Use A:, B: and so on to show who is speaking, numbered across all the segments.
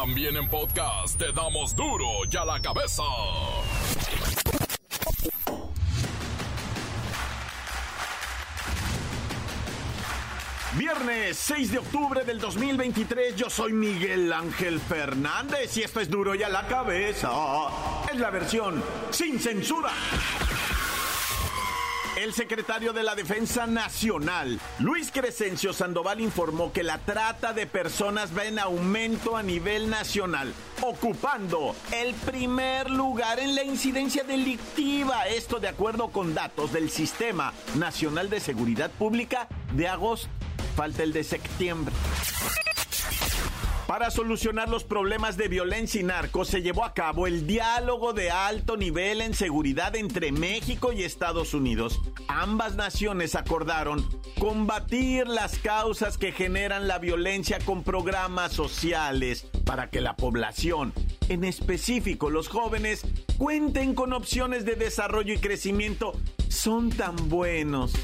A: También en podcast te damos duro y a la cabeza.
B: Viernes 6 de octubre del 2023, yo soy Miguel Ángel Fernández y esto es duro y a la cabeza. Es la versión sin censura. El secretario de la Defensa Nacional, Luis Crescencio Sandoval, informó que la trata de personas va en aumento a nivel nacional, ocupando el primer lugar en la incidencia delictiva. Esto de acuerdo con datos del Sistema Nacional de Seguridad Pública de agosto falta el de septiembre. Para solucionar los problemas de violencia y narcos se llevó a cabo el diálogo de alto nivel en seguridad entre México y Estados Unidos. Ambas naciones acordaron combatir las causas que generan la violencia con programas sociales para que la población, en específico los jóvenes, cuenten con opciones de desarrollo y crecimiento. Son tan buenos.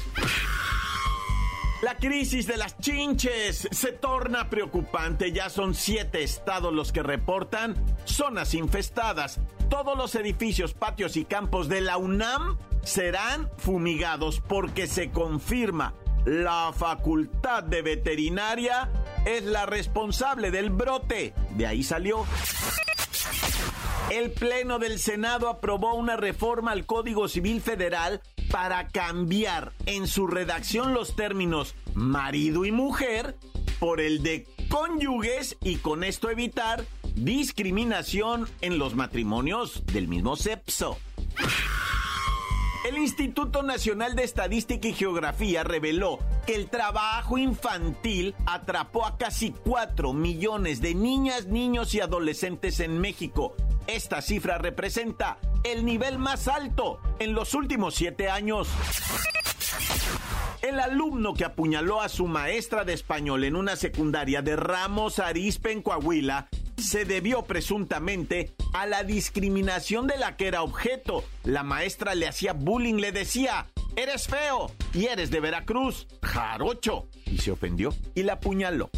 B: La crisis de las chinches se torna preocupante. Ya son siete estados los que reportan zonas infestadas. Todos los edificios, patios y campos de la UNAM serán fumigados porque se confirma la facultad de veterinaria es la responsable del brote. De ahí salió. El Pleno del Senado aprobó una reforma al Código Civil Federal para cambiar en su redacción los términos marido y mujer por el de cónyuges y con esto evitar discriminación en los matrimonios del mismo sexo. El Instituto Nacional de Estadística y Geografía reveló que el trabajo infantil atrapó a casi 4 millones de niñas, niños y adolescentes en México. Esta cifra representa el nivel más alto en los últimos siete años. El alumno que apuñaló a su maestra de español en una secundaria de Ramos Arizpe en Coahuila se debió presuntamente a la discriminación de la que era objeto. La maestra le hacía bullying, le decía, eres feo y eres de Veracruz, jarocho. Y se ofendió y la apuñaló.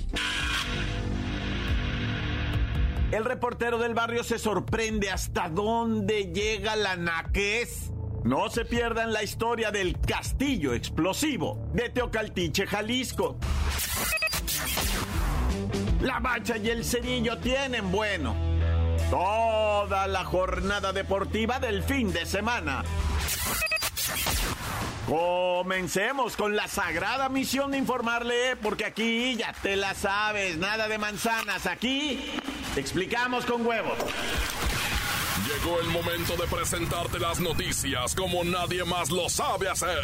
B: El reportero del barrio se sorprende hasta dónde llega la naquez. No se pierdan la historia del castillo explosivo de Teocaltiche, Jalisco. La bacha y el cerillo tienen bueno. Toda la jornada deportiva del fin de semana. Comencemos con la sagrada misión de informarle, porque aquí ya te la sabes, nada de manzanas, aquí te explicamos con huevos.
A: Llegó el momento de presentarte las noticias como nadie más lo sabe hacer.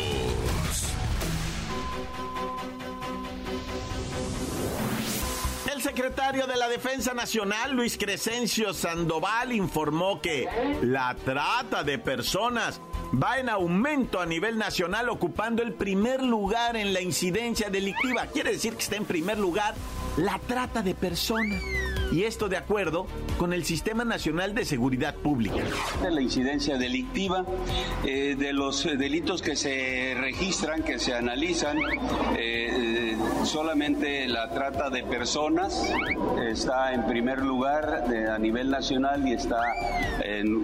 B: El secretario de la Defensa Nacional, Luis Crescencio Sandoval, informó que la trata de personas va en aumento a nivel nacional, ocupando el primer lugar en la incidencia delictiva. Quiere decir que está en primer lugar la trata de personas. Y esto de acuerdo con el Sistema Nacional de Seguridad Pública.
C: La incidencia delictiva, eh, de los delitos que se registran, que se analizan, eh, solamente la trata de personas está en primer lugar a nivel nacional y está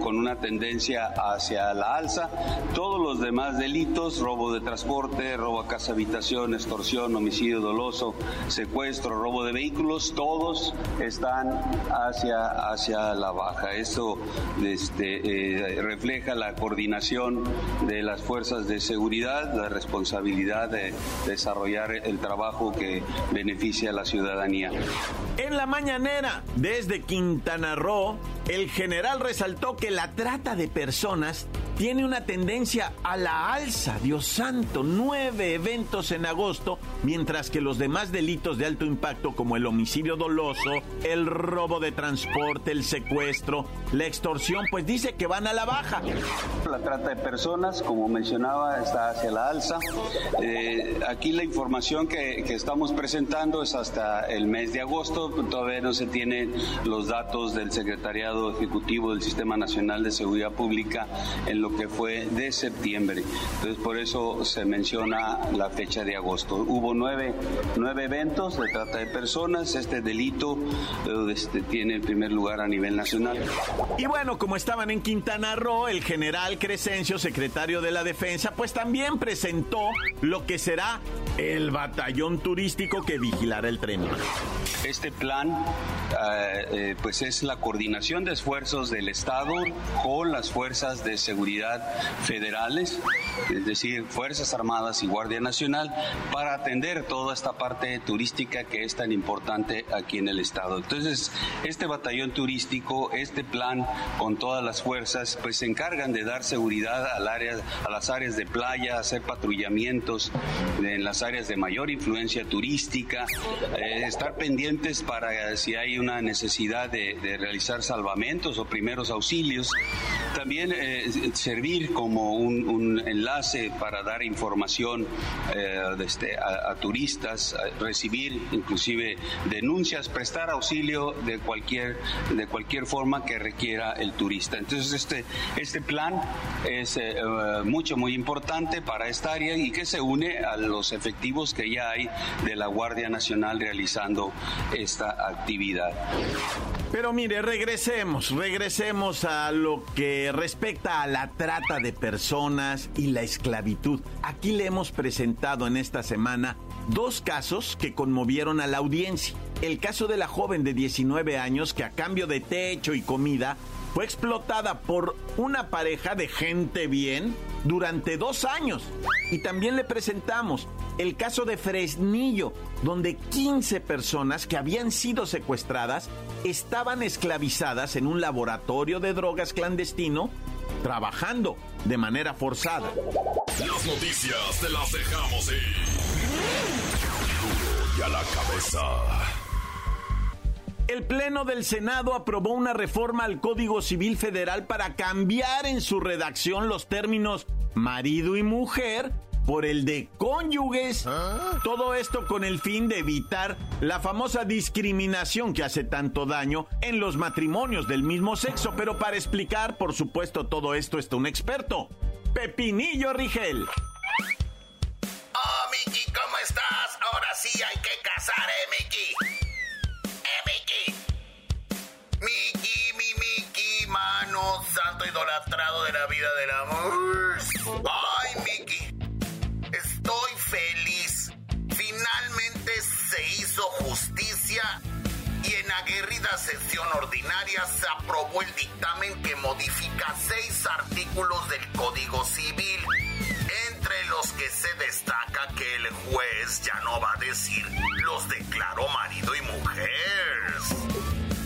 C: con una tendencia hacia la alza. Todos los demás delitos, robo de transporte, robo a casa habitación, extorsión, homicidio doloso, secuestro, robo de vehículos, todos están hacia, hacia la baja. Esto eh, refleja la coordinación de las fuerzas de seguridad, la responsabilidad de desarrollar el trabajo que beneficia a la ciudadanía.
B: En la mañanera, desde Quintana Roo, el general resaltó que la trata de personas tiene una tendencia a la alza. Dios santo, nueve eventos en agosto, mientras que los demás delitos de alto impacto como el homicidio doloso, el robo de transporte, el secuestro, la extorsión, pues dice que van a la baja.
C: La trata de personas, como mencionaba, está hacia la alza. Eh, aquí la información que, que estamos presentando es hasta el mes de agosto, todavía no se tienen los datos del Secretariado Ejecutivo del Sistema Nacional de Seguridad Pública en lo que fue de septiembre. Entonces, por eso se menciona la fecha de agosto. Hubo nueve, nueve eventos de trata de personas. Este delito este, tiene el primer lugar a nivel nacional.
B: Y bueno, como estaban en Quintana Roo, el general Crescencio, secretario de la Defensa, pues también presentó lo que será el batallón turístico que vigilará el tren.
C: Este plan eh, eh, pues es la coordinación de esfuerzos del Estado con las fuerzas de seguridad federales, es decir, Fuerzas Armadas y Guardia Nacional, para atender toda esta parte turística que es tan importante aquí en el Estado. Entonces, este batallón turístico, este plan con todas las fuerzas, pues se encargan de dar seguridad al área, a las áreas de playa, hacer patrullamientos en las áreas de mayor influencia turística, eh, estar pendientes para si hay una necesidad de, realizar salvamentos o primeros auxilios. También eh, servir como un, enlace para dar información eh, este, a, turistas, recibir inclusive denuncias, prestar auxilio de cualquier, de cualquier forma que requiera el turista. Entonces este, este plan es eh, mucho, muy importante para esta área y que se une a los efectivos que ya hay de la Guardia Nacional realizando esta actividad.
B: Pero mire, regresemos, regresemos a lo que respecta a la trata de personas y la esclavitud. Aquí le hemos presentado en esta semana dos casos que conmovieron a la audiencia. El caso de la joven de 19 años que a cambio de techo y comida fue explotada por una pareja de gente bien durante dos años. Y también le presentamos el caso de Fresnillo, donde 15 personas que habían sido secuestradas estaban esclavizadas en un laboratorio de drogas clandestino, trabajando de manera forzada.
A: Las noticias te las dejamos ir. y a la cabeza.
B: El Pleno del Senado aprobó una reforma al Código Civil Federal para cambiar en su redacción los términos marido y mujer por el de cónyuges. ¿Ah? Todo esto con el fin de evitar la famosa discriminación que hace tanto daño en los matrimonios del mismo sexo. Pero para explicar, por supuesto, todo esto está un experto, Pepinillo Rigel.
D: Oh, Miki, ¿cómo estás? Ahora sí hay que casar, ¿eh, Miki? idolatrado de la vida del amor. Ay, en aguerrida sesión ordinaria se aprobó el dictamen que modifica seis artículos del Código Civil, entre los que se destaca que el juez ya no va a decir los declaró marido y mujer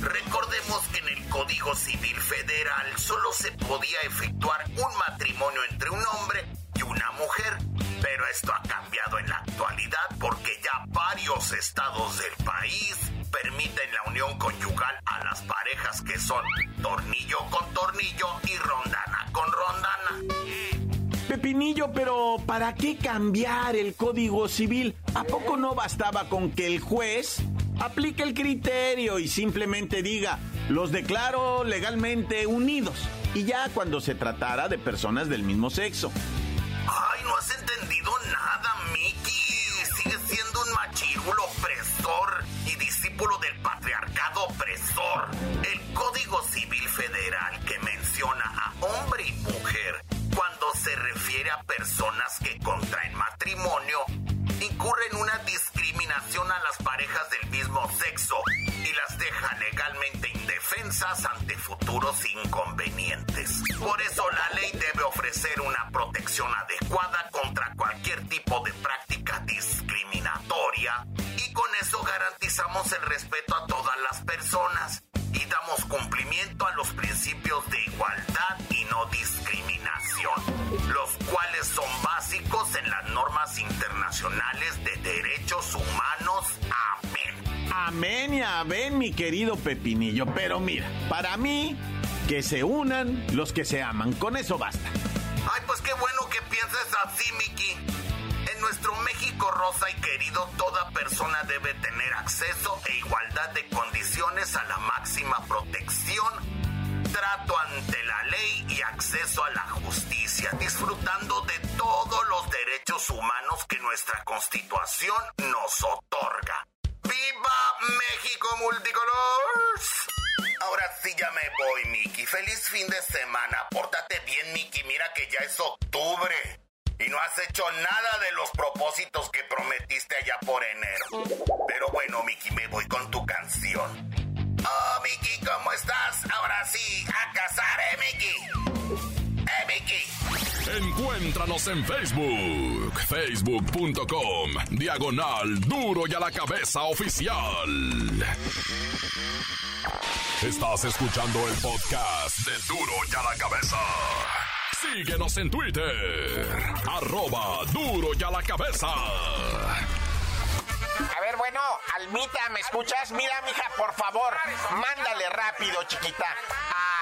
D: Recordemos que en el Código Civil Federal solo se podía efectuar un matrimonio entre un hombre y una mujer, pero esto ha cambiado en la actualidad porque ya varios estados del país permiten la unión conyugal a las parejas que son tornillo con tornillo y rondana con rondana.
B: Pepinillo, pero ¿para qué cambiar el Código Civil? ¿A poco no bastaba con que el juez aplique el criterio y simplemente diga, los declaro legalmente unidos. Y ya cuando se tratara de personas del mismo sexo.
D: Opresor. El Código Civil Federal que menciona a hombre y mujer cuando se refiere a personas que contraen matrimonio incurren una discriminación a las parejas del mismo sexo y las deja legalmente indefensas ante futuros inconvenientes. Por eso la ley debe ofrecer una protección adecuada contra cualquier tipo de práctica discriminatoria y con eso garantizamos el respeto a todas y damos cumplimiento a los principios de igualdad y no discriminación, los cuales son básicos en las normas internacionales de derechos humanos. Amén.
E: Amén y amén, mi querido Pepinillo. Pero mira, para mí, que se unan los que se aman. Con eso basta.
D: Nuestro México rosa y querido, toda persona debe tener acceso e igualdad de condiciones a la máxima protección trato ante la ley y acceso a la justicia, disfrutando de todos los derechos humanos que nuestra constitución nos otorga. ¡Viva México multicolor! Ahora sí ya me voy, Miki. Feliz fin de semana. Pórtate bien, Miki. Mira que ya es octubre. Y no has hecho nada de los propósitos que prometiste allá por enero. Pero bueno, Miki, me voy con tu canción. Oh, Miki, ¿cómo estás? Ahora sí, a cazar, ¿eh, Miki? ¿Eh, Miki?
A: Encuéntranos en Facebook, facebook.com, diagonal duro y a la cabeza oficial. Estás escuchando el podcast de duro y a la cabeza. Síguenos en Twitter, arroba duro y a la cabeza.
B: A ver, bueno, Almita, ¿me escuchas? Mira, mija, por favor, mándale rápido, chiquita, a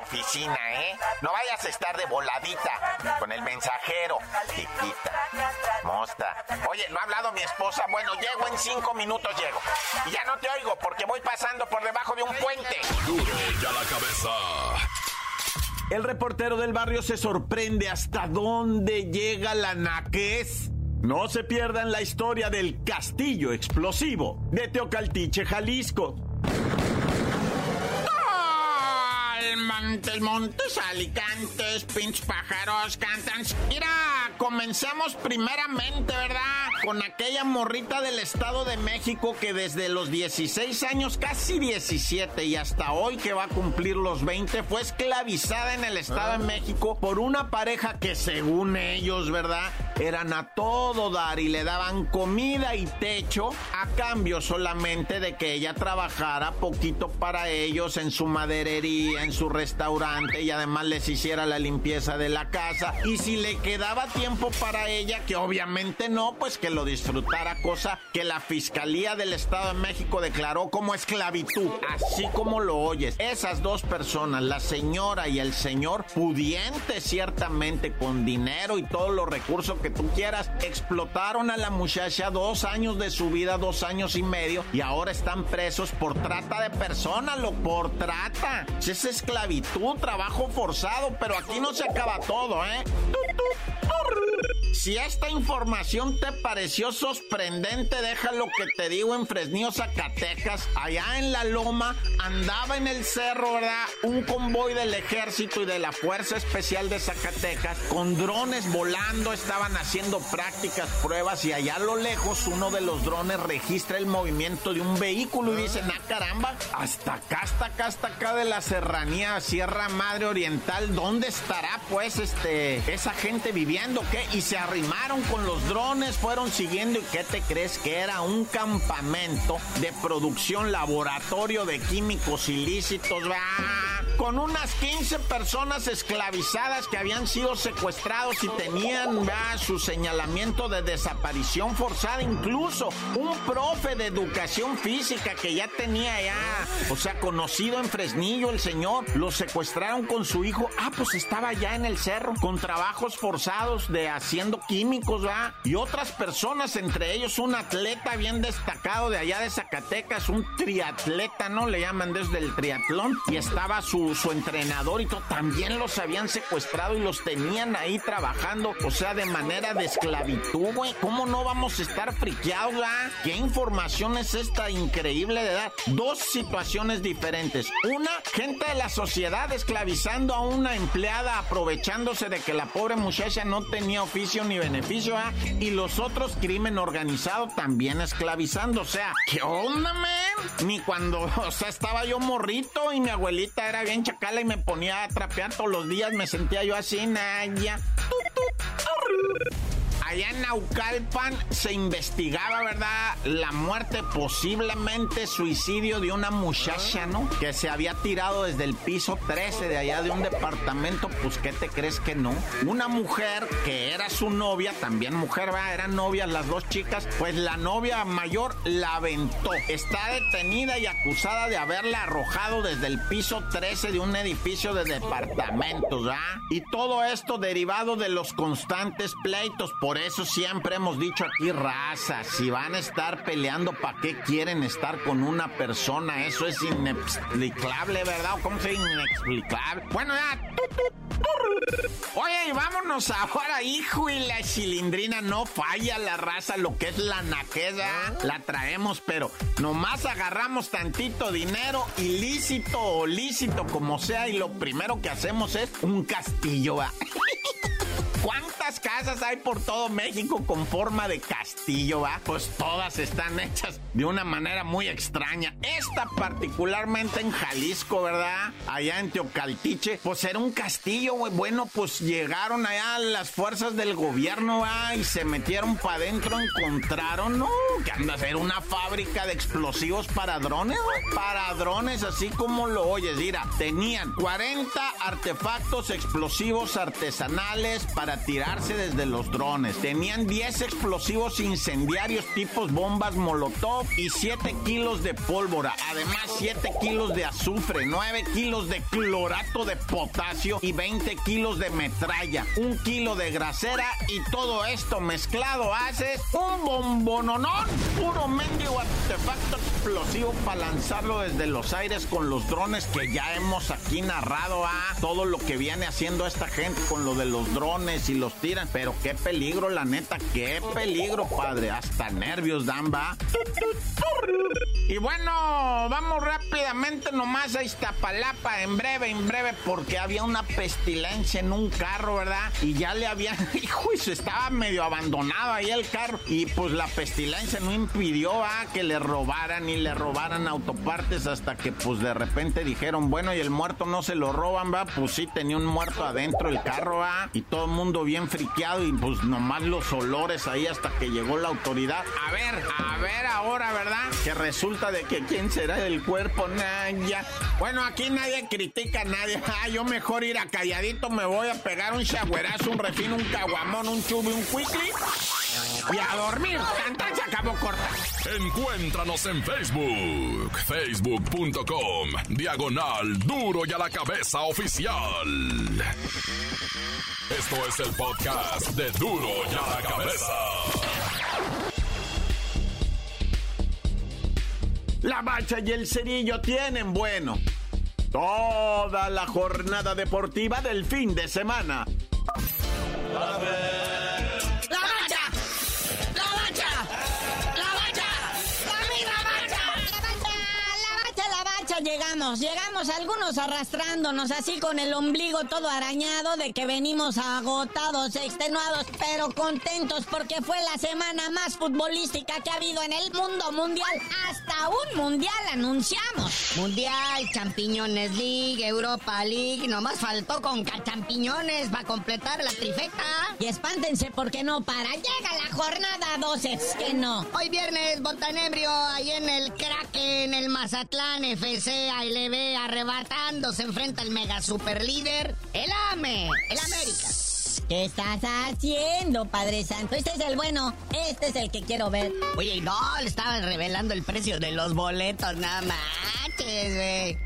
B: oficina, ¿eh? No vayas a estar de voladita con el mensajero, chiquita. Mosta. Oye, no ha hablado mi esposa. Bueno, llego en cinco minutos, llego. Y ya no te oigo porque voy pasando por debajo de un puente.
A: Duro y a la cabeza.
E: El reportero del barrio se sorprende hasta dónde llega la naquez. No se pierdan la historia del castillo explosivo de Teocaltiche, Jalisco.
B: Montes, montes, alicantes, pinches pájaros, cantan. Mira, comenzamos primeramente, ¿verdad? Con aquella morrita del Estado de México que desde los 16 años, casi 17 y hasta hoy que va a cumplir los 20, fue esclavizada en el Estado de México por una pareja que según ellos, ¿verdad? Eran a todo dar y le daban comida y techo a cambio solamente de que ella trabajara poquito para ellos en su maderería, en su restaurante y además les hiciera la limpieza de la casa. Y si le quedaba tiempo para ella, que obviamente no, pues que lo disfrutara, cosa que la Fiscalía del Estado de México declaró como esclavitud, así como lo oyes. Esas dos personas, la señora y el señor, pudientes ciertamente con dinero y todos los recursos que tú quieras, explotaron a la muchacha dos años de su vida, dos años y medio, y ahora están presos por trata de personas, lo por trata. Es esclavitud, trabajo forzado, pero aquí no se acaba todo, ¿eh? Si esta información te pareció sorprendente, déjalo que te digo en Fresnillo, Zacatecas, allá en la loma, andaba en el cerro, ¿verdad? Un convoy del ejército y de la Fuerza Especial de Zacatecas con drones volando, estaban haciendo prácticas, pruebas y allá a lo lejos uno de los drones registra el movimiento de un vehículo y dicen, ah caramba, hasta acá, hasta acá, hasta acá de la serranía Sierra Madre Oriental, ¿dónde estará pues este esa gente viviendo? ¿Qué? Y se arrimaron con los drones, fueron siguiendo y ¿qué te crees que era un campamento de producción laboratorio de químicos ilícitos? ¡Ah! Con unas 15 personas esclavizadas que habían sido secuestrados y tenían su señalamiento de desaparición forzada, incluso un profe de educación física que ya tenía ya, o sea, conocido en Fresnillo el señor, lo secuestraron con su hijo, ah, pues estaba ya en el cerro, con trabajos forzados de químicos, ¿va? Y otras personas, entre ellos un atleta bien destacado de allá de Zacatecas, un triatleta, ¿no? Le llaman desde el triatlón, y estaba su su, entrenador y todo, también los habían secuestrado y los tenían ahí trabajando, o sea, de manera de esclavitud, güey. ¿Cómo no vamos a estar friqueados, ah? ¿Qué información es esta increíble de dar? Dos situaciones diferentes. Una, gente de la sociedad esclavizando a una empleada aprovechándose de que la pobre muchacha no tenía oficio ni beneficio, ¿ah? Y los otros, crimen organizado, también esclavizando. O sea, ¿qué onda, man? Ni cuando, o sea, estaba yo morrito y mi abuelita era bien chacala y me ponía a trapear todos los días, me sentía yo así, Naya. Allá en Naucalpan se investigaba, ¿verdad? La muerte, posiblemente suicidio de una muchacha, ¿no? Que se había tirado desde el piso 13 de allá de un departamento. Pues, ¿qué te crees que no? Una mujer que era su novia, también mujer, ¿verdad? Eran novias las dos chicas. Pues la novia mayor la aventó. Está detenida y acusada de haberla arrojado desde el piso 13 de un edificio de departamentos, ¿verdad? Y todo esto derivado de los constantes pleitos por eso siempre hemos dicho aquí, raza, si van a estar peleando, ¿para qué quieren estar con una persona? Eso es inexplicable, ¿verdad? ¿Cómo se dice inexplicable? Bueno, ya. Oye, vámonos ahora, hijo, y la cilindrina no falla la raza, lo que es la naqueda, la traemos, pero nomás agarramos tantito dinero, ilícito o lícito, como sea, y lo primero que hacemos es un castillo, ¿va? ¿Cuántas casas hay por todo México con forma de castillo, va? Pues todas están hechas de una manera muy extraña. Esta particularmente en Jalisco, ¿verdad? Allá en Teocaltiche, pues era un castillo, güey. Bueno, pues llegaron allá las fuerzas del gobierno, ¿va? Y se metieron para adentro, encontraron, ¿no? Que anda a ser una fábrica de explosivos para drones, güey. Para drones, así como lo oyes. Mira, tenían 40 artefactos explosivos artesanales para desde los drones. Tenían 10 explosivos incendiarios tipos bombas molotov y 7 kilos de pólvora. Además 7 kilos de azufre, 9 kilos de clorato de potasio y 20 kilos de metralla. Un kilo de grasera y todo esto mezclado hace un bombononón. Puro mendigo artefacto explosivo para lanzarlo desde los aires con los drones que ya hemos aquí narrado a todo lo que viene haciendo esta gente con lo de los drones y los tiran. Pero qué peligro, la neta, qué peligro, padre. Hasta nervios dan, va. Y bueno, vamos rápidamente nomás a Iztapalapa, en breve, en breve, porque había una pestilencia en un carro, ¿verdad? Y ya le habían, hijo, y se estaba medio abandonado ahí el carro. Y pues la pestilencia no impidió a que le robaran y le robaran autopartes hasta que pues de repente dijeron, bueno, y el muerto no se lo roban, va. Pues sí, tenía un muerto adentro el carro, va. Y todo el mundo bien friqueado y pues nomás los olores ahí hasta que llegó la autoridad. A ver, a ver ahora, ¿verdad? Que resulta de que quién será el cuerpo, Naya. Bueno, aquí nadie critica a nadie. Ah, yo mejor ir a calladito, me voy a pegar un chagüerazo, un refino, un caguamón, un chubi, un quickly. Y a dormir, cantar se acabó corta.
A: Encuéntranos en Facebook, facebook.com, diagonal duro y a la cabeza oficial. Esto es el podcast de duro y a la cabeza.
E: La bacha y el cerillo tienen bueno. Toda la jornada deportiva del fin de semana.
F: Llegamos, llegamos algunos arrastrándonos así con el ombligo todo arañado de que venimos agotados, extenuados, pero contentos porque fue la semana más futbolística que ha habido en el mundo mundial. Hasta un mundial anunciamos. Mundial, Champiñones League, Europa League, nomás faltó con champiñones para completar la trifecta. Y espántense porque no para, llega la jornada 12, es que no. Hoy viernes, Botanebrio, ahí en el crack, en el Mazatlán FC ve arrebatando, se enfrenta el mega super líder, el AME, el América. ¿Qué estás haciendo, Padre Santo? Este es el bueno, este es el que quiero ver. Oye, no, le estaban revelando el precio de los boletos, nada más.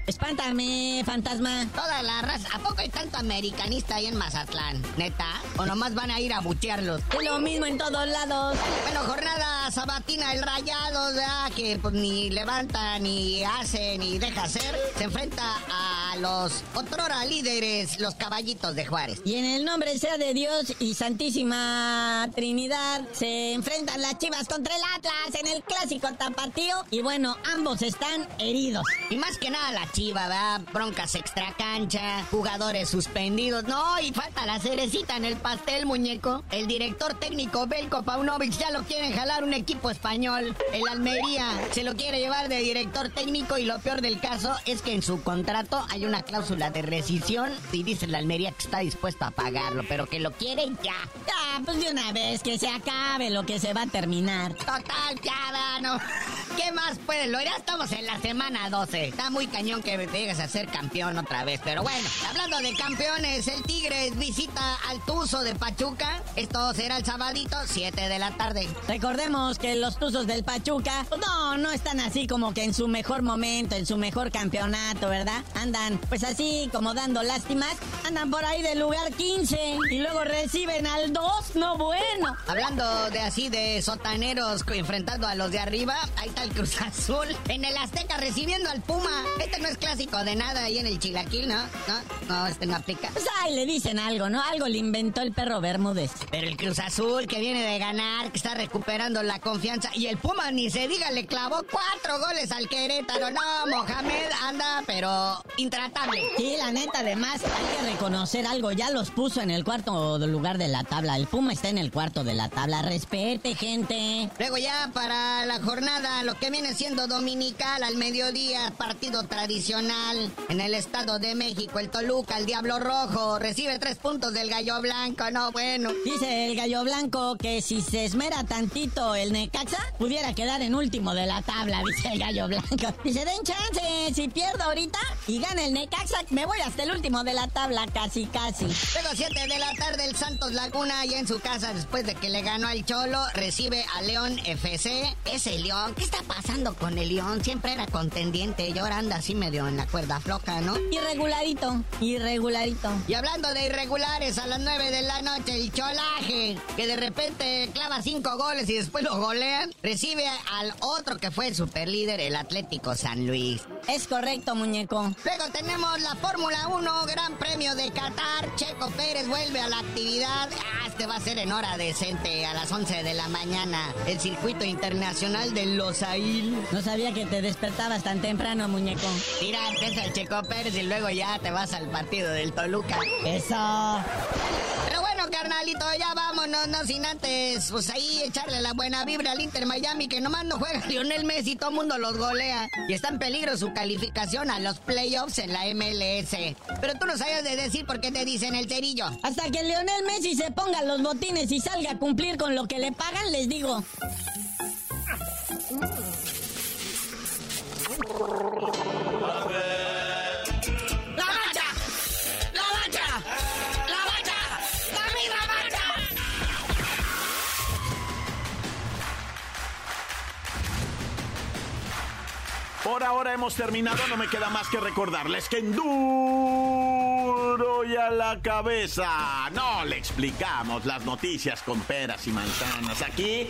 F: Espántame, fantasma. Toda la raza. ¿A poco hay tanto americanista ahí en Mazatlán? ¿Neta? ¿O nomás van a ir a buchearlos? Lo mismo en todos lados. Bueno, jornada sabatina, el rayado, ¿verdad? Que pues ni levanta, ni hace, ni deja hacer. Se enfrenta a
G: a los otrora líderes, los caballitos de Juárez.
F: Y en el nombre sea de Dios y Santísima Trinidad se enfrentan las Chivas contra el Atlas en el clásico tapatío y bueno, ambos están heridos.
G: Y más que nada la Chiva, ¿verdad? Broncas extra cancha, jugadores suspendidos. No, y falta la cerecita en el pastel, muñeco. El director técnico Belko Paunovic ya lo quieren jalar un equipo español. El Almería se lo quiere llevar de director técnico y lo peor del caso es que en su contrato hay una cláusula de rescisión y dice la Almería que está dispuesto a pagarlo, pero que lo quiere ya.
F: Ya, pues de una vez que se acabe lo que se va a terminar.
G: Total, ya, no. ¿Qué más puede? Lo ya estamos en la semana 12. Está muy cañón que llegues a ser campeón otra vez. Pero bueno, hablando de campeones, el Tigres visita al Tuzo de Pachuca. Esto será el sabadito, 7 de la tarde.
F: Recordemos que los Tuzos del Pachuca, pues no, no están así como que en su mejor momento, en su mejor campeonato, ¿verdad? Andan pues así como dando lástimas. Andan por ahí del lugar 15 y luego reciben al 2. No bueno.
G: Hablando de así de sotaneros enfrentando a los de arriba, ahí está el Cruz Azul en el Azteca recibiendo al Puma. Este no es clásico de nada ahí en el Chilaquil, ¿no? No, no, este no aplica.
F: Pues ahí le dicen algo, ¿no? Algo le inventó el perro Bermúdez.
G: Pero el Cruz Azul que viene de ganar, que está recuperando la confianza. Y el Puma, ni se diga, le clavó cuatro goles al Querétaro. No, Mohamed anda, pero intratable.
F: Sí, la neta, además, hay que reconocer algo. Ya los puso en el cuarto lugar de la tabla. El Puma está en el cuarto de la tabla. Respete, gente.
G: Luego ya para la jornada, lo que viene siendo dominical al mediodía, partido tradicional en el Estado de México, el Toluca, el Diablo Rojo, recibe tres puntos del Gallo Blanco, no bueno.
F: Dice el Gallo Blanco que si se esmera tantito el Necaxa, pudiera quedar en último de la tabla, dice el Gallo Blanco. Dice, den chance, si pierdo ahorita y gana el Necaxa, me voy hasta el último de la tabla, casi, casi.
G: Luego 7 de la tarde, el Santos Laguna, ya en su casa, después de que le ganó al Cholo, recibe a León FC. Ese León, ¿qué está pasando con el León? Siempre era contendiente y ahora anda así medio en la cuerda floja, ¿no?
F: Irregularito, irregularito.
G: Y hablando de irregulares, a las 9 de la noche, el Cholaje, que de repente clava cinco goles y después lo golean, recibe al otro que fue el superlíder, el Atlético San Luis.
F: Es correcto, muñeco.
G: Luego tenemos la Fórmula 1, Gran Premio de Qatar. Checo Pérez vuelve a la actividad. Ah, este va a ser en hora decente, a las 11 de la mañana. El circuito internacional de
F: No sabía que te despertabas tan temprano, muñeco.
G: Mira, empieza el Checo Pérez y luego ya te vas al partido del Toluca.
F: Eso.
G: Pero bueno, carnalito, ya vámonos, no sin antes, pues ahí echarle la buena vibra al Inter Miami, que nomás no juega Lionel Messi, todo el mundo los golea. Y está en peligro su calificación a los playoffs en la MLS. Pero tú no sabes de decir por qué te dicen el cerillo.
F: Hasta que Lionel Messi se ponga los botines y salga a cumplir con lo que le pagan, les digo.
E: Por ahora hemos terminado, no me queda más que recordarles que en duro y a la cabeza no le explicamos las noticias con peras y manzanas. Aquí